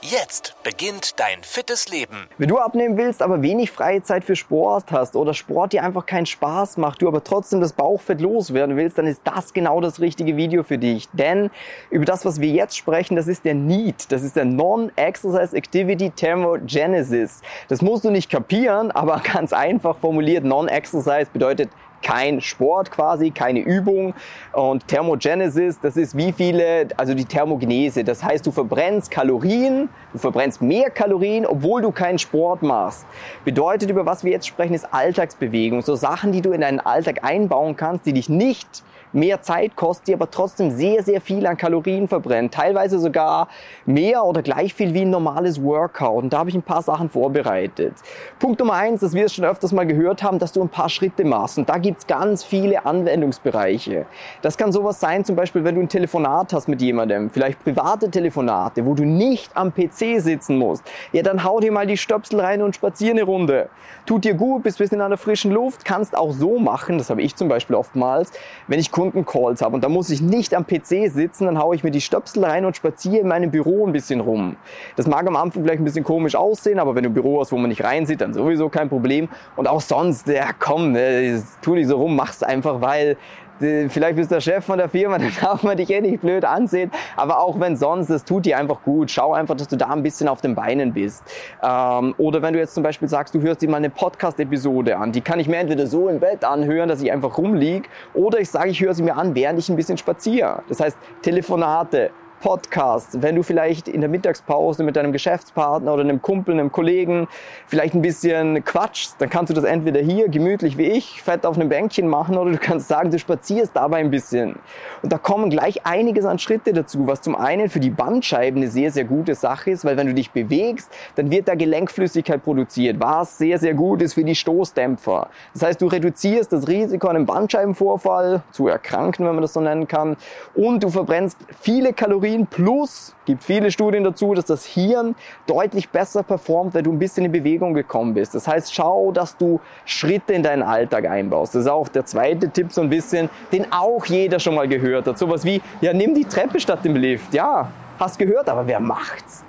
Jetzt beginnt dein fittes Leben. Wenn du abnehmen willst, aber wenig freie Zeit für Sport hast oder Sport dir einfach keinen Spaß macht, du aber trotzdem das Bauchfett loswerden willst, dann ist das genau das richtige Video für dich. Denn über das, was wir jetzt sprechen, das ist der NEAT. Das ist der Non-Exercise Activity Thermogenesis. Das musst du nicht kapieren, aber ganz einfach formuliert, Non-Exercise bedeutet kein Sport quasi, keine Übung. Und Thermogenesis, das ist wie viele, also die Thermogenese. Das heißt, du verbrennst Kalorien, du verbrennst mehr Kalorien, obwohl du keinen Sport machst. Bedeutet, über was wir jetzt sprechen, ist Alltagsbewegung. So Sachen, die du in deinen Alltag einbauen kannst, die dich nicht mehr Zeit kostet, die aber trotzdem sehr, sehr viel an Kalorien verbrennt. Teilweise sogar mehr oder gleich viel wie ein normales Workout. Und da habe ich ein paar Sachen vorbereitet. Punkt Nummer eins, dass wir es schon öfters mal gehört haben, dass du ein paar Schritte machst. Und da gibt es ganz viele Anwendungsbereiche. Das kann sowas sein, zum Beispiel, wenn du ein Telefonat hast mit jemandem, vielleicht private Telefonate, wo du nicht am PC sitzen musst. Ja, dann hau dir mal die Stöpsel rein und spazier eine Runde. Tut dir gut, bist ein bisschen an der frischen Luft, kannst auch so machen, das habe ich zum Beispiel oftmals, wenn ich Kundencalls habe und da muss ich nicht am PC sitzen, dann haue ich mir die Stöpsel rein und spaziere in meinem Büro ein bisschen rum. Das mag am Anfang vielleicht ein bisschen komisch aussehen, aber wenn du ein Büro hast, wo man nicht reinsieht, dann sowieso kein Problem. Und auch sonst, ja komm, ne, tu nicht so rum, mach's einfach, weil vielleicht bist du der Chef von der Firma, dann darf man dich eh nicht blöd ansehen. Aber auch wenn sonst, das tut dir einfach gut. Schau einfach, dass du da ein bisschen auf den Beinen bist. Ähm, oder wenn du jetzt zum Beispiel sagst, du hörst dir mal eine Podcast-Episode an, die kann ich mir entweder so im Bett anhören, dass ich einfach rumlieg, oder ich sage, ich höre sie mir an, während ich ein bisschen spaziere. Das heißt, Telefonate, Podcast, wenn du vielleicht in der Mittagspause mit deinem Geschäftspartner oder einem Kumpel, einem Kollegen vielleicht ein bisschen quatschst, dann kannst du das entweder hier gemütlich wie ich, fett auf einem Bänkchen machen oder du kannst sagen, du spazierst dabei ein bisschen. Und da kommen gleich einiges an Schritte dazu, was zum einen für die Bandscheiben eine sehr, sehr gute Sache ist, weil wenn du dich bewegst, dann wird da Gelenkflüssigkeit produziert, was sehr, sehr gut ist für die Stoßdämpfer. Das heißt, du reduzierst das Risiko, einen Bandscheibenvorfall zu erkranken, wenn man das so nennen kann, und du verbrennst viele Kalorien Kalorien plus, gibt viele Studien dazu, dass das Hirn deutlich besser performt, wenn du ein bisschen in Bewegung gekommen bist. Das heißt, schau, dass du Schritte in deinen Alltag einbaust. Das ist auch der zweite Tipp so ein bisschen, den auch jeder schon mal gehört hat. Sowas wie, ja, nimm die Treppe statt dem Lift. Ja, hast gehört, aber wer macht's?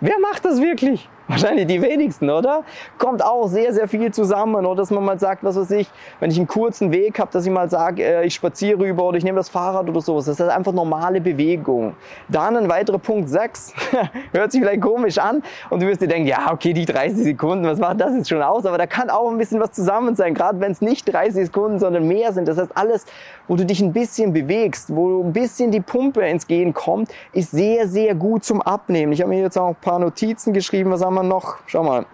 Wer macht das wirklich? Wahrscheinlich die wenigsten, oder? Kommt auch sehr, sehr viel zusammen. Oder dass man mal sagt, was weiß ich, wenn ich einen kurzen Weg habe, dass ich mal sage, äh, ich spaziere rüber oder ich nehme das Fahrrad oder sowas. Das ist einfach normale Bewegung. Dann ein weiterer Punkt 6. Hört sich vielleicht komisch an. Und du wirst dir denken, ja, okay, die 30 Sekunden, was macht das jetzt schon aus? Aber da kann auch ein bisschen was zusammen sein. Gerade wenn es nicht 30 Sekunden, sondern mehr sind. Das heißt, alles, wo du dich ein bisschen bewegst, wo ein bisschen die Pumpe ins Gehen kommt, ist sehr, sehr gut zum Abnehmen. Ich habe mir jetzt auch ein paar Notizen geschrieben. Was haben wir noch? Schau mal.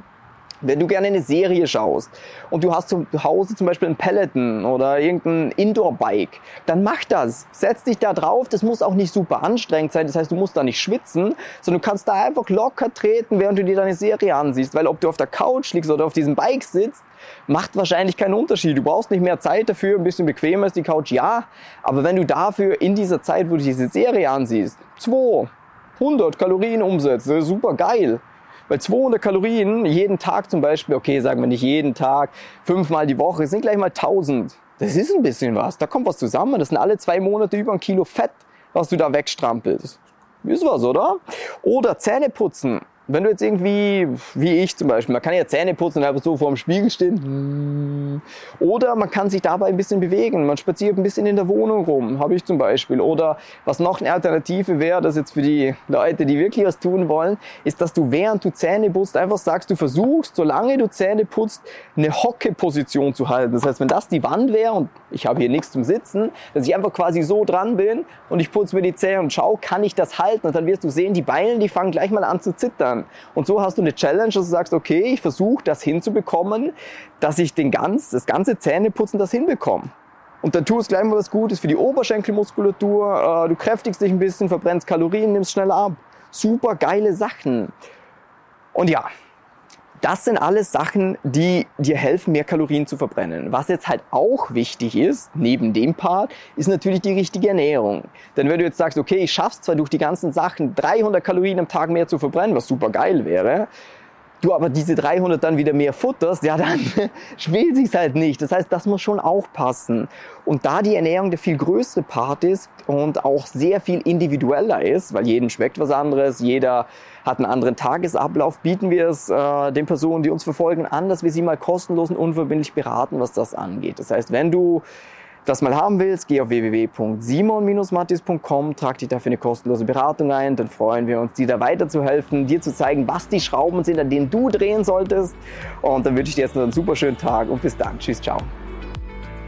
Wenn du gerne eine Serie schaust und du hast zu Hause zum Beispiel ein Peloton oder irgendein Indoor-Bike, dann mach das. Setz dich da drauf. Das muss auch nicht super anstrengend sein. Das heißt, du musst da nicht schwitzen, sondern du kannst da einfach locker treten, während du dir deine Serie ansiehst. Weil ob du auf der Couch liegst oder auf diesem Bike sitzt, macht wahrscheinlich keinen Unterschied. Du brauchst nicht mehr Zeit dafür, ein bisschen bequemer ist die Couch, ja. Aber wenn du dafür in dieser Zeit, wo du diese Serie ansiehst, 200 Kalorien umsetzt, super geil. Weil 200 Kalorien jeden Tag zum Beispiel, okay, sagen wir nicht jeden Tag, fünfmal die Woche, sind gleich mal 1000. Das ist ein bisschen was. Da kommt was zusammen. Das sind alle zwei Monate über ein Kilo Fett, was du da wegstrampelst. Ist was, oder? Oder Zähne putzen wenn du jetzt irgendwie, wie ich zum Beispiel, man kann ja Zähne putzen und einfach so vor dem Spiegel stehen. Oder man kann sich dabei ein bisschen bewegen. Man spaziert ein bisschen in der Wohnung rum, habe ich zum Beispiel. Oder was noch eine Alternative wäre, das jetzt für die Leute, die wirklich was tun wollen, ist, dass du während du Zähne putzt, einfach sagst, du versuchst, solange du Zähne putzt, eine Hockeposition zu halten. Das heißt, wenn das die Wand wäre und ich habe hier nichts zum Sitzen, dass ich einfach quasi so dran bin und ich putze mir die Zähne und schau, kann ich das halten? Und dann wirst du sehen, die Beine, die fangen gleich mal an zu zittern. Und so hast du eine Challenge, dass du sagst, okay, ich versuche das hinzubekommen, dass ich den ganz, das ganze Zähneputzen das hinbekomme. Und dann tust gleich mal was Gutes für die Oberschenkelmuskulatur, äh, du kräftigst dich ein bisschen, verbrennst Kalorien, nimmst schneller ab. Super geile Sachen. Und ja, Das sind alles Sachen, die dir helfen, mehr Kalorien zu verbrennen. Was jetzt halt auch wichtig ist, neben dem Part, ist natürlich die richtige Ernährung. Denn wenn du jetzt sagst, okay, ich schaff's zwar durch die ganzen Sachen 300 Kalorien am Tag mehr zu verbrennen, was super geil wäre, du aber diese 300 dann wieder mehr futterst, ja, dann spielt sich's halt nicht. Das heißt, das muss schon auch passen. Und da die Ernährung der viel größere Part ist und auch sehr viel individueller ist, weil jedem schmeckt was anderes, jeder hat einen anderen Tagesablauf, bieten wir es äh, den Personen, die uns verfolgen, an, dass wir sie mal kostenlos und unverbindlich beraten, was das angeht. Das heißt, wenn du das mal haben willst, geh auf www.simon-mattis.com, trag dich dafür eine kostenlose Beratung ein, dann freuen wir uns, dir da weiterzuhelfen, dir zu zeigen, was die Schrauben sind, an denen du drehen solltest. Und dann wünsche ich dir jetzt noch einen super schönen Tag und bis dann. Tschüss, ciao.